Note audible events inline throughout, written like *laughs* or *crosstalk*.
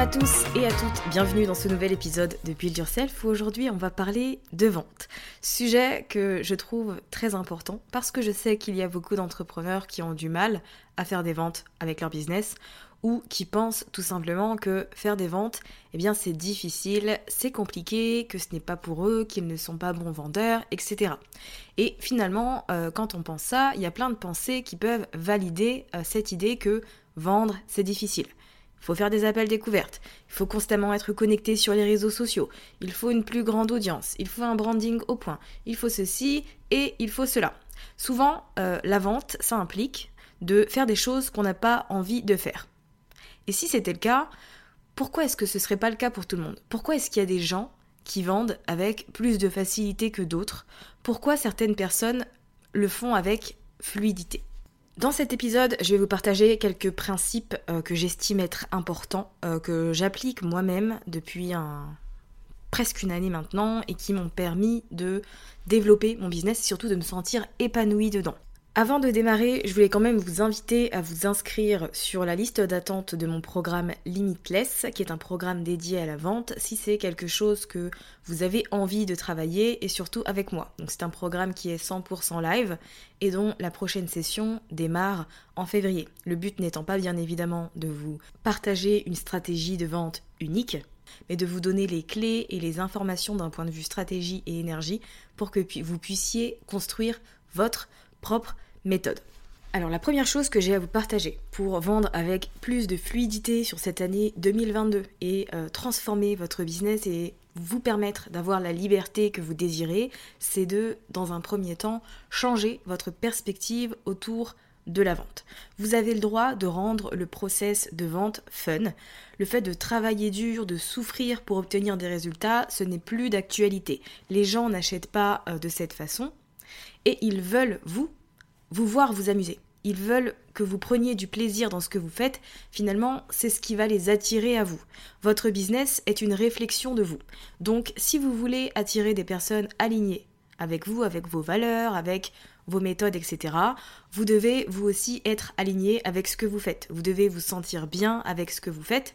À tous et à toutes, bienvenue dans ce nouvel épisode de Build Yourself où aujourd'hui on va parler de vente. Sujet que je trouve très important parce que je sais qu'il y a beaucoup d'entrepreneurs qui ont du mal à faire des ventes avec leur business ou qui pensent tout simplement que faire des ventes, eh bien c'est difficile, c'est compliqué, que ce n'est pas pour eux, qu'ils ne sont pas bons vendeurs, etc. Et finalement, euh, quand on pense ça, il y a plein de pensées qui peuvent valider euh, cette idée que vendre c'est difficile. Il faut faire des appels découvertes, il faut constamment être connecté sur les réseaux sociaux, il faut une plus grande audience, il faut un branding au point, il faut ceci et il faut cela. Souvent, euh, la vente, ça implique de faire des choses qu'on n'a pas envie de faire. Et si c'était le cas, pourquoi est-ce que ce serait pas le cas pour tout le monde? Pourquoi est-ce qu'il y a des gens qui vendent avec plus de facilité que d'autres? Pourquoi certaines personnes le font avec fluidité? Dans cet épisode, je vais vous partager quelques principes euh, que j'estime être importants, euh, que j'applique moi-même depuis presque une année maintenant et qui m'ont permis de développer mon business et surtout de me sentir épanouie dedans. Avant de démarrer, je voulais quand même vous inviter à vous inscrire sur la liste d'attente de mon programme Limitless, qui est un programme dédié à la vente, si c'est quelque chose que vous avez envie de travailler et surtout avec moi. Donc c'est un programme qui est 100% live et dont la prochaine session démarre en février. Le but n'étant pas bien évidemment de vous partager une stratégie de vente unique, mais de vous donner les clés et les informations d'un point de vue stratégie et énergie pour que vous puissiez construire votre propre méthode. Alors la première chose que j'ai à vous partager pour vendre avec plus de fluidité sur cette année 2022 et euh, transformer votre business et vous permettre d'avoir la liberté que vous désirez, c'est de, dans un premier temps, changer votre perspective autour de la vente. Vous avez le droit de rendre le process de vente fun. Le fait de travailler dur, de souffrir pour obtenir des résultats, ce n'est plus d'actualité. Les gens n'achètent pas euh, de cette façon et ils veulent, vous, vous voir vous amuser. Ils veulent que vous preniez du plaisir dans ce que vous faites. Finalement, c'est ce qui va les attirer à vous. Votre business est une réflexion de vous. Donc, si vous voulez attirer des personnes alignées avec vous, avec vos valeurs, avec vos méthodes, etc., vous devez vous aussi être aligné avec ce que vous faites. Vous devez vous sentir bien avec ce que vous faites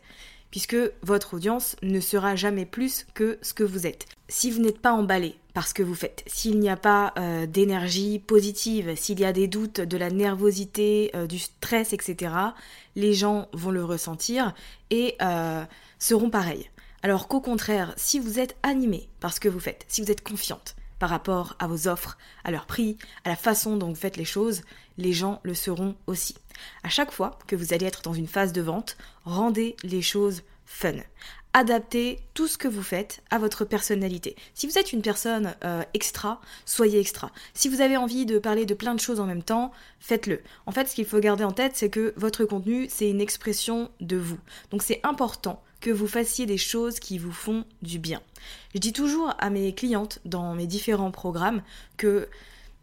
puisque votre audience ne sera jamais plus que ce que vous êtes. Si vous n'êtes pas emballé par ce que vous faites, s'il n'y a pas euh, d'énergie positive, s'il y a des doutes, de la nervosité, euh, du stress, etc., les gens vont le ressentir et euh, seront pareils. Alors qu'au contraire, si vous êtes animé par ce que vous faites, si vous êtes confiante, par rapport à vos offres, à leur prix, à la façon dont vous faites les choses, les gens le seront aussi. À chaque fois que vous allez être dans une phase de vente, rendez les choses fun. Adaptez tout ce que vous faites à votre personnalité. Si vous êtes une personne euh, extra, soyez extra. Si vous avez envie de parler de plein de choses en même temps, faites-le. En fait, ce qu'il faut garder en tête, c'est que votre contenu, c'est une expression de vous. Donc c'est important que vous fassiez des choses qui vous font du bien. Je dis toujours à mes clientes dans mes différents programmes que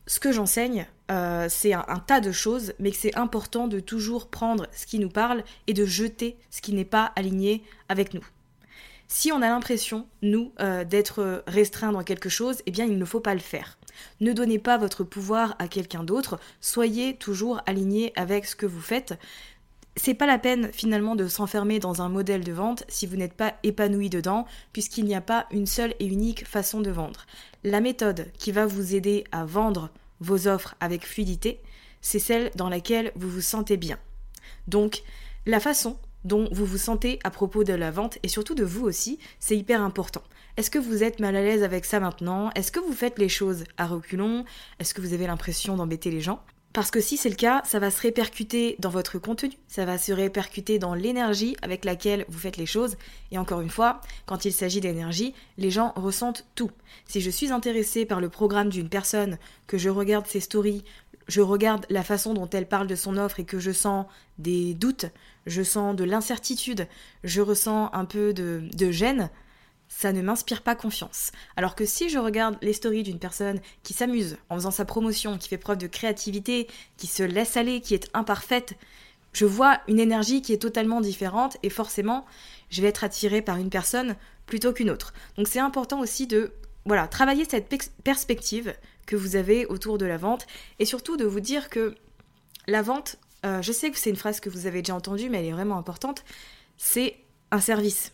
ce que j'enseigne, euh, c'est un, tas de choses, mais que c'est important de toujours prendre ce qui nous parle et de jeter ce qui n'est pas aligné avec nous. Si on a l'impression, nous, euh, d'être restreint dans quelque chose, eh bien il ne faut pas le faire. Ne donnez pas votre pouvoir à quelqu'un d'autre, soyez toujours aligné avec ce que vous faites. C'est pas la peine finalement de s'enfermer dans un modèle de vente si vous n'êtes pas épanoui dedans, puisqu'il n'y a pas une seule et unique façon de vendre. La méthode qui va vous aider à vendre vos offres avec fluidité, c'est celle dans laquelle vous vous sentez bien. Donc, la façon dont vous vous sentez à propos de la vente et surtout de vous aussi, c'est hyper important. Est-ce que vous êtes mal à l'aise avec ça maintenant? Est-ce que vous faites les choses à reculons? Est-ce que vous avez l'impression d'embêter les gens? Parce que si c'est le cas, ça va se répercuter dans votre contenu, ça va se répercuter dans l'énergie avec laquelle vous faites les choses. Et encore une fois, quand il s'agit d'énergie, les gens ressentent tout. Si je suis intéressée par le programme d'une personne, que je regarde ses stories, je regarde la façon dont elle parle de son offre et que je sens des doutes, je sens de l'incertitude, je ressens un peu de, gêne, ça ne m'inspire pas confiance. Alors que si je regarde les stories d'une personne qui s'amuse en faisant sa promotion, qui fait preuve de créativité, qui se laisse aller, qui est imparfaite, je vois une énergie qui est totalement différente et forcément, je vais être attirée par une personne plutôt qu'une autre. Donc c'est important aussi de voilà, travailler cette perspective que vous avez autour de la vente et surtout de vous dire que la vente, euh, je sais que c'est une phrase que vous avez déjà entendue mais elle est vraiment importante, c'est un service.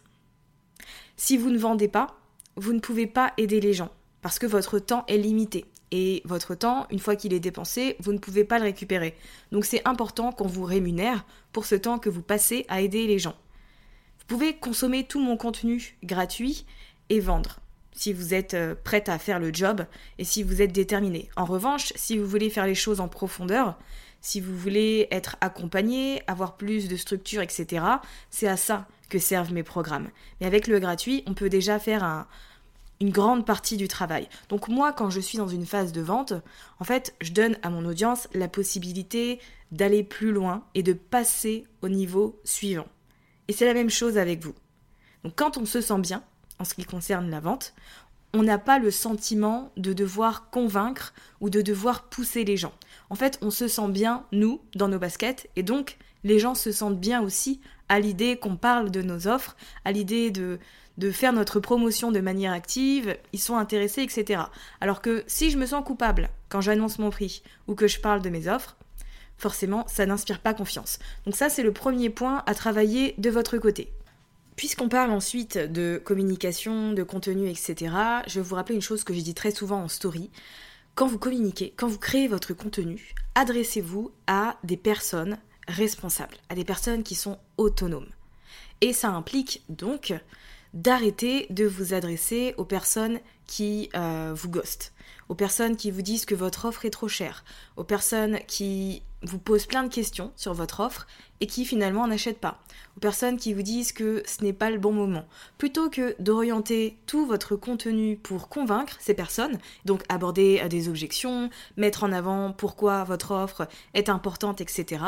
Si vous ne vendez pas, vous ne pouvez pas aider les gens parce que votre temps est limité. Et votre temps, une fois qu'il est dépensé, vous ne pouvez pas le récupérer. Donc c'est important qu'on vous rémunère pour ce temps que vous passez à aider les gens. Vous pouvez consommer tout mon contenu gratuit et vendre si vous êtes euh, prête à faire le job et si vous êtes déterminé. En revanche, si vous voulez faire les choses en profondeur, si vous voulez être accompagné, avoir plus de structure, etc., c'est à ça que servent mes programmes. Mais avec le gratuit, on peut déjà faire une grande partie du travail. Donc moi, quand je suis dans une phase de vente, en fait, je donne à mon audience la possibilité d'aller plus loin et de passer au niveau suivant. Et c'est la même chose avec vous. Donc quand on se sent bien, en ce qui concerne la vente, on n'a pas le sentiment de devoir convaincre ou de devoir pousser les gens. En fait, on se sent bien, nous, dans nos baskets, et donc les gens se sentent bien aussi à l'idée qu'on parle de nos offres, à l'idée de, de faire notre promotion de manière active, ils sont intéressés, etc. Alors que si je me sens coupable quand j'annonce mon prix ou que je parle de mes offres, forcément, ça n'inspire pas confiance. Donc ça, c'est le premier point à travailler de votre côté. Puisqu'on parle ensuite de communication, de contenu, etc., je vais vous rappeler une chose que j'ai dit très souvent en story. Quand vous communiquez, quand vous créez votre contenu, adressez-vous à des personnes responsables, à des personnes qui sont autonomes. Et ça implique donc d'arrêter de vous adresser aux personnes qui euh, vous ghostent, aux personnes qui vous disent que votre offre est trop chère, aux personnes qui vous posent plein de questions sur votre offre et qui finalement n'achètent pas, aux personnes qui vous disent que ce n'est pas le bon moment. Plutôt que d'orienter tout votre contenu pour convaincre ces personnes, donc aborder euh, des objections, mettre en avant pourquoi votre offre est importante, etc.,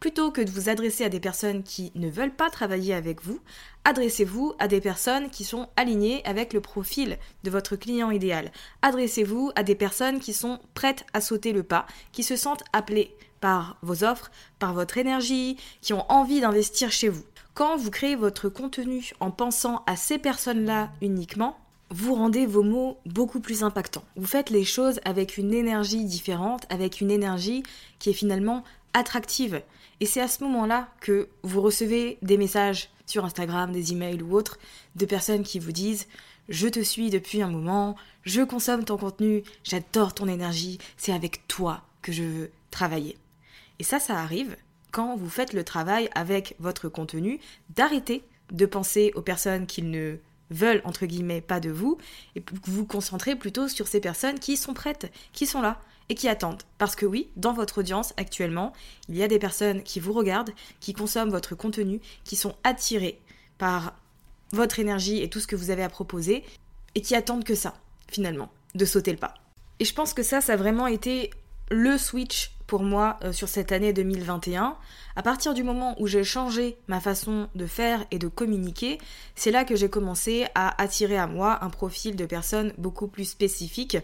plutôt que de vous adresser à des personnes qui ne veulent pas travailler avec vous, adressez-vous à des personnes qui sont alignées avec le profil de votre client idéal. Adressez-vous à des personnes qui sont prêtes à sauter le pas, qui se sentent appelées par vos offres, par votre énergie, qui ont envie d'investir chez vous. Quand vous créez votre contenu en pensant à ces personnes-là uniquement, vous rendez vos mots beaucoup plus impactants. Vous faites les choses avec une énergie différente, avec une énergie qui est finalement attractive. Et c'est à ce moment-là que vous recevez des messages sur Instagram, des emails ou autres, de personnes qui vous disent je te suis depuis un moment, je consomme ton contenu, j'adore ton énergie, c'est avec toi que je veux travailler. Et ça, ça arrive quand vous faites le travail avec votre contenu, d'arrêter de penser aux personnes qui ne veulent, entre guillemets, pas de vous, et vous concentrez plutôt sur ces personnes qui sont prêtes, qui sont là et qui attendent. Parce que oui, dans votre audience actuellement, il y a des personnes qui vous regardent, qui consomment votre contenu, qui sont attirées par votre énergie et tout ce que vous avez à proposer, et qui attendent que ça, finalement, de sauter le pas. Et je pense que ça, ça a vraiment été le switch pour moi euh, sur cette année 2021. À partir du moment où j'ai changé ma façon de faire et de communiquer, c'est là que j'ai commencé à attirer à moi un profil de personnes beaucoup plus spécifique,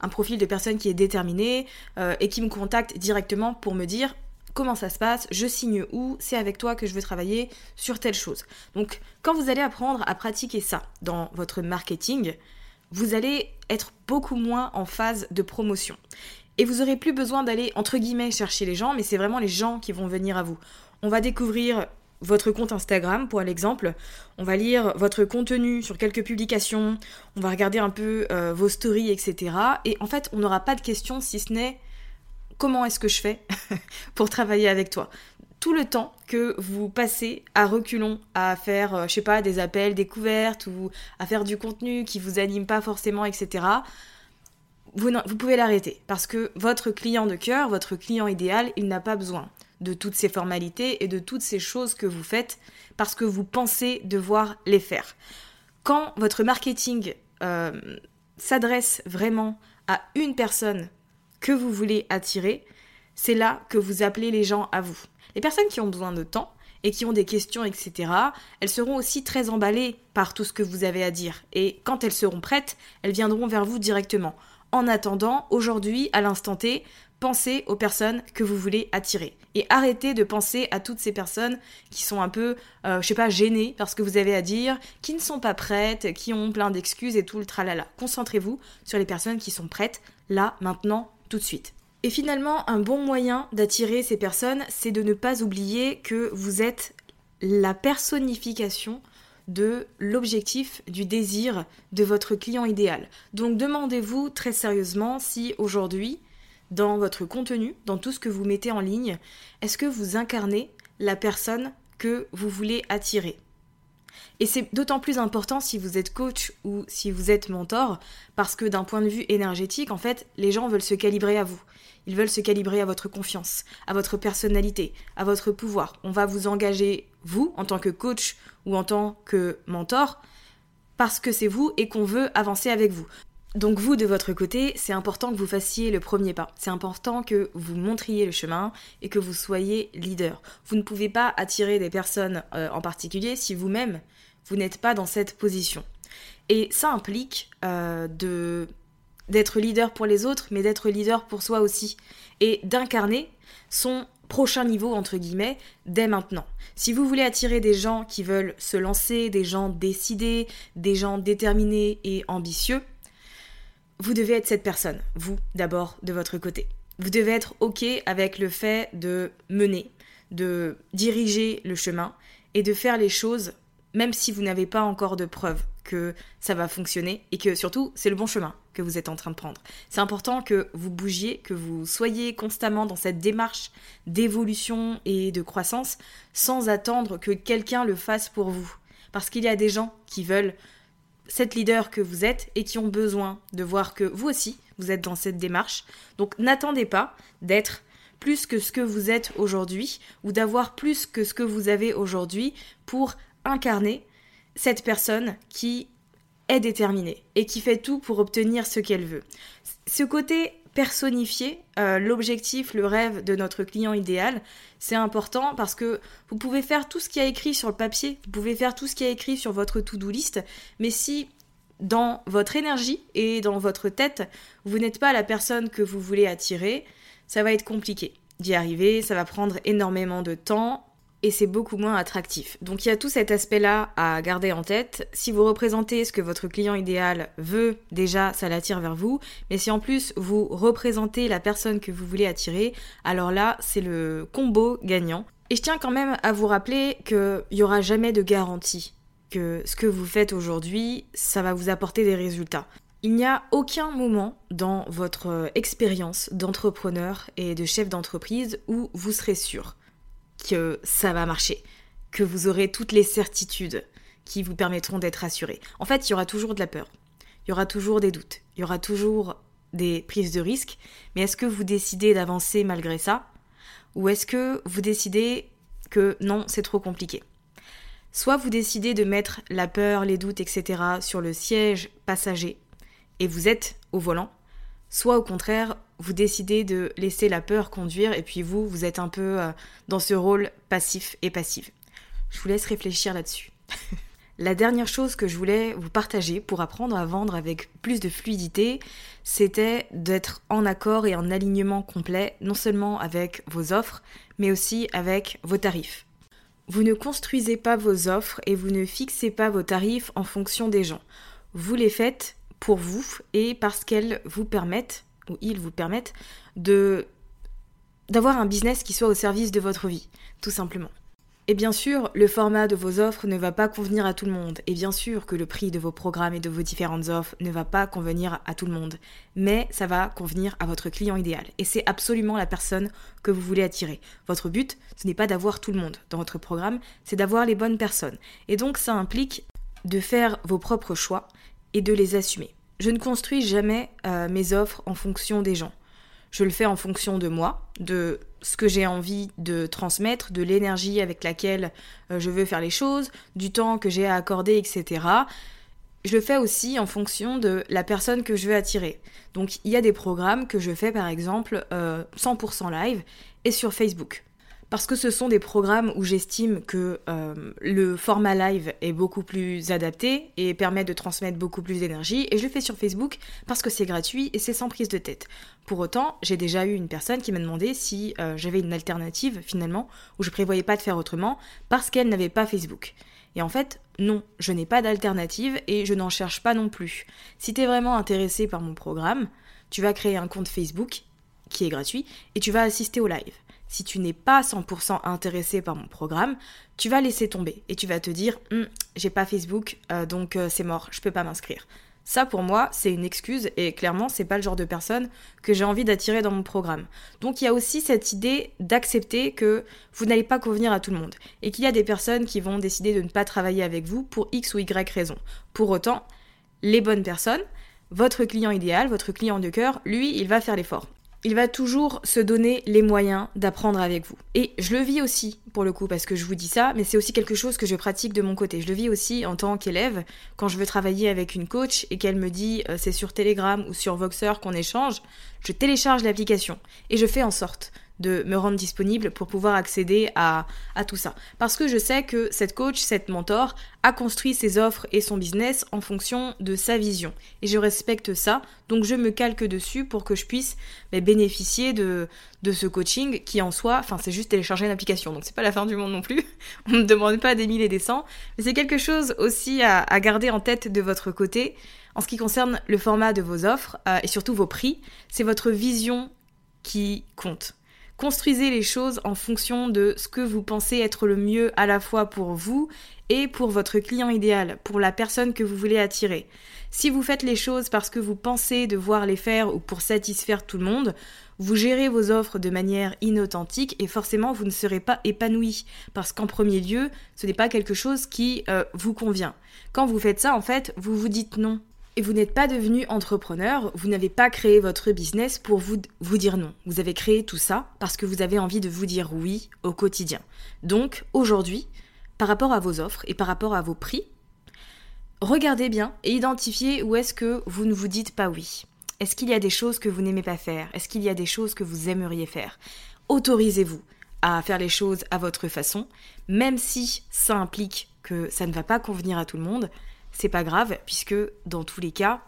un profil de personnes qui est déterminé euh, et qui me contacte directement pour me dire comment ça se passe, je signe où, c'est avec toi que je veux travailler sur telle chose. Donc quand vous allez apprendre à pratiquer ça dans votre marketing, vous allez être beaucoup moins en phase de promotion. Et vous aurez plus besoin d'aller, entre guillemets, chercher les gens, mais c'est vraiment les gens qui vont venir à vous. On va découvrir votre compte Instagram, pour l'exemple. On va lire votre contenu sur quelques publications. On va regarder un peu euh, vos stories, etc. Et en fait, on n'aura pas de questions si ce n'est comment est-ce que je fais *laughs* pour travailler avec toi? Tout le temps que vous passez à reculons à faire, euh, je sais pas, des appels découvertes ou à faire du contenu qui vous anime pas forcément, etc., vous, pouvez l'arrêter parce que votre client de cœur, votre client idéal, il n'a pas besoin de toutes ces formalités et de toutes ces choses que vous faites parce que vous pensez devoir les faire. Quand votre marketing euh, s'adresse vraiment à une personne que vous voulez attirer, c'est là que vous appelez les gens à vous. Les personnes qui ont besoin de temps et qui ont des questions, etc., elles seront aussi très emballées par tout ce que vous avez à dire. Et quand elles seront prêtes, elles viendront vers vous directement. En attendant, aujourd'hui, à l'instant T, pensez aux personnes que vous voulez attirer. Et arrêtez de penser à toutes ces personnes qui sont un peu, euh, je sais pas, gênées parce que vous avez à dire, qui ne sont pas prêtes, qui ont plein d'excuses et tout le tralala. Concentrez-vous sur les personnes qui sont prêtes, là, maintenant, tout de suite. Et finalement, un bon moyen d'attirer ces personnes, c'est de ne pas oublier que vous êtes la personnification de l'objectif, du désir de votre client idéal. Donc demandez-vous très sérieusement si aujourd'hui, dans votre contenu, dans tout ce que vous mettez en ligne, est-ce que vous incarnez la personne que vous voulez attirer et c'est d'autant plus important si vous êtes coach ou si vous êtes mentor, parce que d'un point de vue énergétique, en fait, les gens veulent se calibrer à vous. Ils veulent se calibrer à votre confiance, à votre personnalité, à votre pouvoir. On va vous engager, vous, en tant que coach ou en tant que mentor, parce que c'est vous et qu'on veut avancer avec vous. Donc vous, de votre côté, c'est important que vous fassiez le premier pas. C'est important que vous montriez le chemin et que vous soyez leader. Vous ne pouvez pas attirer des personnes euh, en particulier si vous-même, vous, n'êtes pas dans cette position. Et ça implique euh, de d'être leader pour les autres, mais d'être leader pour soi aussi. Et d'incarner son prochain niveau, entre guillemets, dès maintenant. Si vous voulez attirer des gens qui veulent se lancer, des gens décidés, des gens déterminés et ambitieux, vous devez être cette personne, vous d'abord de votre côté. Vous devez être OK avec le fait de mener, de diriger le chemin et de faire les choses même si vous n'avez pas encore de preuves que ça va fonctionner et que surtout c'est le bon chemin que vous êtes en train de prendre. C'est important que vous bougiez, que vous soyez constamment dans cette démarche d'évolution et de croissance sans attendre que quelqu'un le fasse pour vous. Parce qu'il y a des gens qui veulent cette leader que vous êtes et qui ont besoin de voir que vous aussi, vous êtes dans cette démarche. Donc n'attendez pas d'être plus que ce que vous êtes aujourd'hui ou d'avoir plus que ce que vous avez aujourd'hui pour incarner cette personne qui est déterminée et qui fait tout pour obtenir ce qu'elle veut. Ce côté personnifier euh, l'objectif, le rêve de notre client idéal, c'est important parce que vous pouvez faire tout ce qui a écrit sur le papier, vous pouvez faire tout ce qui a écrit sur votre to-do list, mais si dans votre énergie et dans votre tête, vous n'êtes pas la personne que vous voulez attirer, ça va être compliqué d'y arriver, ça va prendre énormément de temps, et c'est beaucoup moins attractif. Donc il y a tout cet aspect-là à garder en tête. Si vous représentez ce que votre client idéal veut, déjà ça l'attire vers vous, mais si en plus vous représentez la personne que vous voulez attirer, alors là c'est le combo gagnant. Et je tiens quand même à vous rappeler qu'il n'y aura jamais de garantie que ce que vous faites aujourd'hui, ça va vous apporter des résultats. Il n'y a aucun moment dans votre expérience d'entrepreneur et de chef d'entreprise où vous serez sûr que ça va marcher, que vous aurez toutes les certitudes qui vous permettront d'être assuré. En fait, il y aura toujours de la peur, il y aura toujours des doutes, il y aura toujours des prises de risques, mais est-ce que vous décidez d'avancer malgré ça Ou est-ce que vous décidez que non, c'est trop compliqué? Soit vous décidez de mettre la peur, les doutes, etc. sur le siège passager et vous êtes au volant, soit au contraire, vous décidez de laisser la peur conduire et puis vous, vous êtes un peu euh, dans ce rôle passif et passif. Je vous laisse réfléchir là-dessus. *laughs* La dernière chose que je voulais vous partager pour apprendre à vendre avec plus de fluidité, c'était d'être en accord et en alignement complet, non seulement avec vos offres, mais aussi avec vos tarifs. Vous ne construisez pas vos offres et vous ne fixez pas vos tarifs en fonction des gens. Vous les faites pour vous et parce qu'elles vous permettent, ou ils vous permettent, de d'avoir un business qui soit au service de votre vie, tout simplement. Et bien sûr, le format de vos offres ne va pas convenir à tout le monde. Et bien sûr que le prix de vos programmes et de vos différentes offres ne va pas convenir à tout le monde. Mais ça va convenir à votre client idéal. Et c'est absolument la personne que vous voulez attirer. Votre but, ce n'est pas d'avoir tout le monde dans votre programme, c'est d'avoir les bonnes personnes. Et donc ça implique de faire vos propres choix et de les assumer. Je ne construis jamais euh, mes offres en fonction des gens. Je le fais en fonction de moi, de ce que j'ai envie de transmettre, de l'énergie avec laquelle euh, je veux faire les choses, du temps que j'ai à accorder, etc. Je le fais aussi en fonction de la personne que je veux attirer. Donc il y a des programmes que je fais par exemple 100% euh, live et sur Facebook parce que ce sont des programmes où j'estime que euh, le format live est beaucoup plus adapté et permet de transmettre beaucoup plus d'énergie. Et je le fais sur Facebook parce que c'est gratuit et c'est sans prise de tête. Pour autant, j'ai déjà eu une personne qui m'a demandé si euh, j'avais une alternative finalement, où je prévoyais pas de faire autrement, parce qu'elle n'avait pas Facebook. Et en fait, non, je n'ai pas d'alternative et je n'en cherche pas non plus. Si tu es vraiment intéressé par mon programme, tu vas créer un compte Facebook qui est gratuit et tu vas assister au live si tu n'es pas 100% intéressé par mon programme, tu vas laisser tomber et tu vas te dire hum, j'ai pas Facebook euh, donc euh, c'est mort, je peux pas m'inscrire. Ça pour moi, c'est une excuse et clairement, c'est pas le genre de personne que j'ai envie d'attirer dans mon programme. Donc il y a aussi cette idée d'accepter que vous n'allez pas convenir à tout le monde et qu'il y a des personnes qui vont décider de ne pas travailler avec vous pour X ou Y raison. Pour autant, les bonnes personnes, votre client idéal, votre client de cœur, lui, il va faire l'effort il va toujours se donner les moyens d'apprendre avec vous. Et je le vis aussi, pour le coup, parce que je vous dis ça, mais c'est aussi quelque chose que je pratique de mon côté. Je le vis aussi en tant qu'élève, quand je veux travailler avec une coach et qu'elle me dit euh, c'est sur Telegram ou sur Voxer qu'on échange, je télécharge l'application et je fais en sorte de me rendre disponible pour pouvoir accéder à, à, tout ça. Parce que je sais que cette coach, cette mentor, a construit ses offres et son business en fonction de sa vision. Et je respecte ça, donc je me calque dessus pour que je puisse bah, bénéficier de, de ce coaching qui en soi, enfin c'est juste télécharger une application, donc c'est pas la fin du monde non plus. *laughs* On ne demande pas des mille et des cents, mais c'est quelque chose aussi à, à, garder en tête de votre côté. En ce qui concerne le format de vos offres euh, et surtout vos prix, c'est votre vision qui compte. Construisez les choses en fonction de ce que vous pensez être le mieux à la fois pour vous et pour votre client idéal, pour la personne que vous voulez attirer. Si vous faites les choses parce que vous pensez devoir les faire ou pour satisfaire tout le monde, vous gérez vos offres de manière inauthentique et forcément vous ne serez pas épanoui parce qu'en premier lieu, ce n'est pas quelque chose qui euh, vous convient. Quand vous faites ça, en fait, vous vous dites non et vous n'êtes pas devenu entrepreneur, vous n'avez pas créé votre business pour vous, vous dire non. Vous avez créé tout ça parce que vous avez envie de vous dire oui au quotidien. Donc aujourd'hui, par rapport à vos offres et par rapport à vos prix, regardez bien et identifiez où est-ce que vous ne vous dites pas oui. Est-ce qu'il y a des choses que vous n'aimez pas faire? Est-ce qu'il y a des choses que vous aimeriez faire? Autorisez-vous à faire les choses à votre façon, même si ça implique que ça ne va pas convenir à tout le monde, c'est pas grave, puisque dans tous les cas,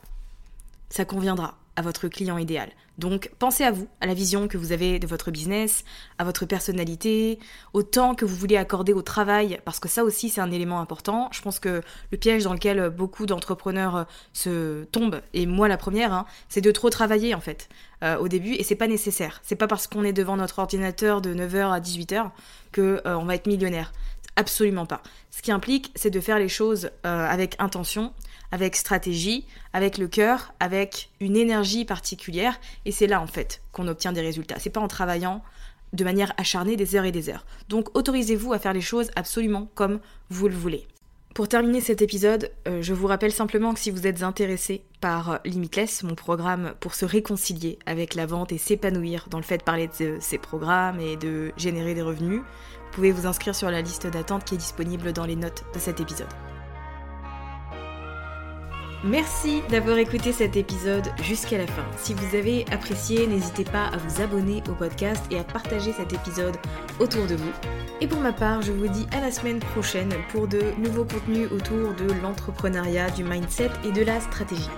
ça conviendra à votre client idéal. Donc pensez à vous, à la vision que vous avez de votre business, à votre personnalité, au temps que vous voulez accorder au travail, parce que ça aussi c'est un élément important. Je pense que le piège dans lequel beaucoup d'entrepreneurs se tombent, et moi la première, hein, c'est de trop travailler en fait euh, au début, et c'est pas nécessaire. C'est pas parce qu'on est devant notre ordinateur de 9h à 18h que euh, on va être millionnaire. Absolument pas. Ce qui implique, c'est de faire les choses euh, avec intention, avec stratégie, avec le cœur, avec une énergie particulière. Et c'est là, en fait, qu'on obtient des résultats. C'est pas en travaillant de manière acharnée des heures et des heures. Donc, autorisez-vous à faire les choses absolument comme vous le voulez. Pour terminer cet épisode, euh, je vous rappelle simplement que si vous êtes intéressé par Limitless, mon programme pour se réconcilier avec la vente et s'épanouir dans le fait de parler de ces programmes et de générer des revenus, vous pouvez vous inscrire sur la liste d'attente qui est disponible dans les notes de cet épisode. Merci d'avoir écouté cet épisode jusqu'à la fin. Si vous avez apprécié, n'hésitez pas à vous abonner au podcast et à partager cet épisode autour de vous. Et pour ma part, je vous dis à la semaine prochaine pour de nouveaux contenus autour de l'entrepreneuriat, du mindset et de la stratégie.